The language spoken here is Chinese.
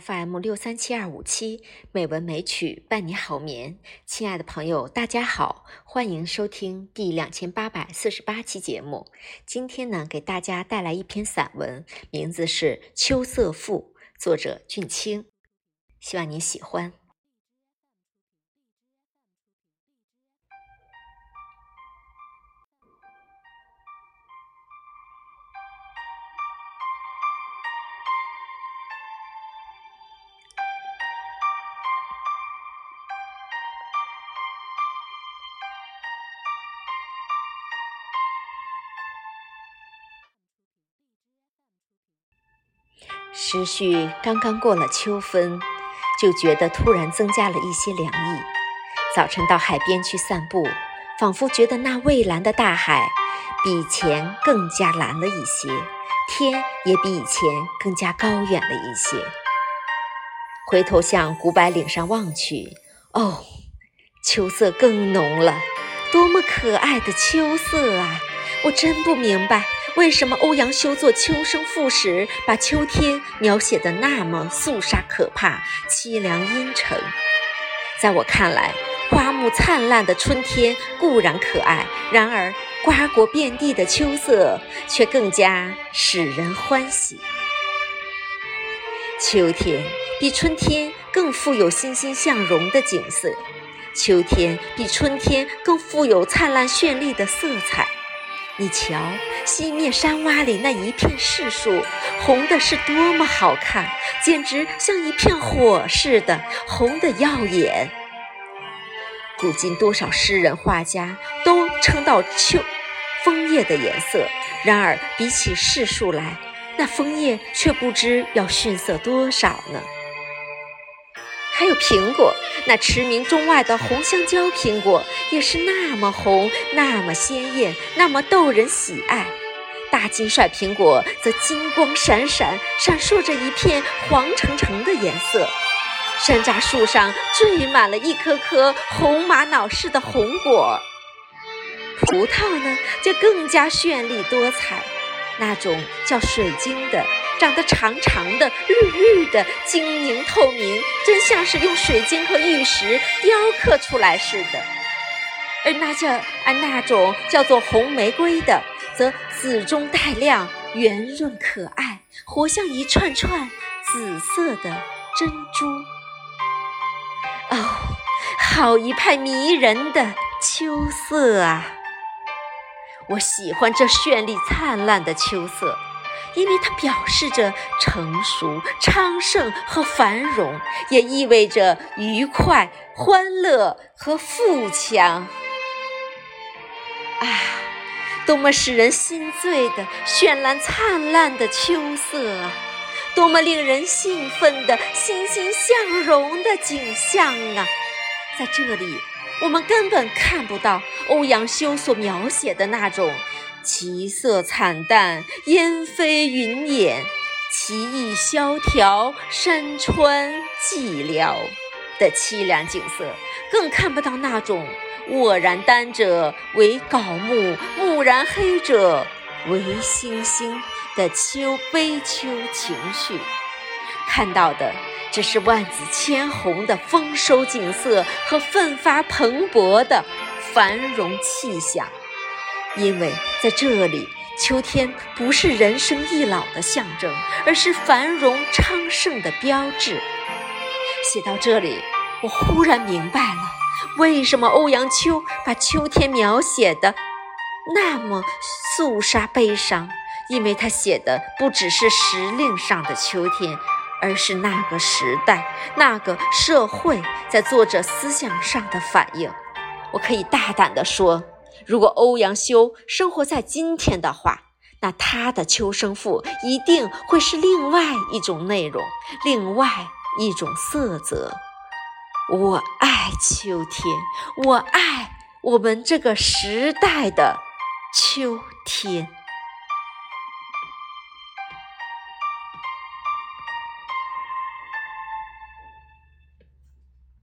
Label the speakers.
Speaker 1: FM 六三七二五七美文美曲伴你好眠，亲爱的朋友，大家好，欢迎收听第两千八百四十八期节目。今天呢，给大家带来一篇散文，名字是《秋色赋》，作者俊清，希望你喜欢。时序刚刚过了秋分，就觉得突然增加了一些凉意。早晨到海边去散步，仿佛觉得那蔚蓝的大海比以前更加蓝了一些，天也比以前更加高远了一些。回头向古柏岭上望去，哦，秋色更浓了，多么可爱的秋色啊！我真不明白。为什么欧阳修作《秋声赋》时，把秋天描写的那么肃杀可怕、凄凉阴沉？在我看来，花木灿烂的春天固然可爱，然而瓜果遍地的秋色却更加使人欢喜。秋天比春天更富有欣欣向荣的景色，秋天比春天更富有灿烂绚丽的色彩。你瞧，西面山洼里那一片柿树，红的是多么好看，简直像一片火似的，红的耀眼。古今多少诗人画家都称道秋枫叶的颜色，然而比起柿树来，那枫叶却不知要逊色多少呢。还有苹果，那驰名中外的红香蕉苹果也是那么红，那么鲜艳，那么逗人喜爱。大金帅苹果则金光闪闪，闪烁着一片黄澄澄的颜色。山楂树上缀满了一颗颗红玛瑙似的红果。葡萄呢，就更加绚丽多彩，那种叫水晶的。长得长长的、绿绿的、晶莹透明，真像是用水晶和玉石雕刻出来似的。而那叫而那种叫做红玫瑰的，则紫中带亮，圆润可爱，活像一串串紫色的珍珠。哦，好一派迷人的秋色啊！我喜欢这绚丽灿烂的秋色。因为它表示着成熟、昌盛和繁荣，也意味着愉快、欢乐和富强。啊，多么使人心醉的绚烂灿烂的秋色啊！多么令人兴奋的欣欣向荣的景象啊！在这里，我们根本看不到欧阳修所描写的那种。其色惨淡，烟飞云掩；其意萧条，山川寂寥的凄凉景色，更看不到那种卧然丹者为槁木，木然黑者为星星的秋悲秋情绪。看到的只是万紫千红的丰收景色和奋发蓬勃的繁荣气象。因为在这里，秋天不是人生易老的象征，而是繁荣昌盛的标志。写到这里，我忽然明白了，为什么欧阳秋把秋天描写的那么肃杀悲伤。因为他写的不只是时令上的秋天，而是那个时代、那个社会在作者思想上的反应。我可以大胆地说。如果欧阳修生活在今天的话，那他的《秋声赋》一定会是另外一种内容，另外一种色泽。我爱秋天，我爱我们这个时代的秋天。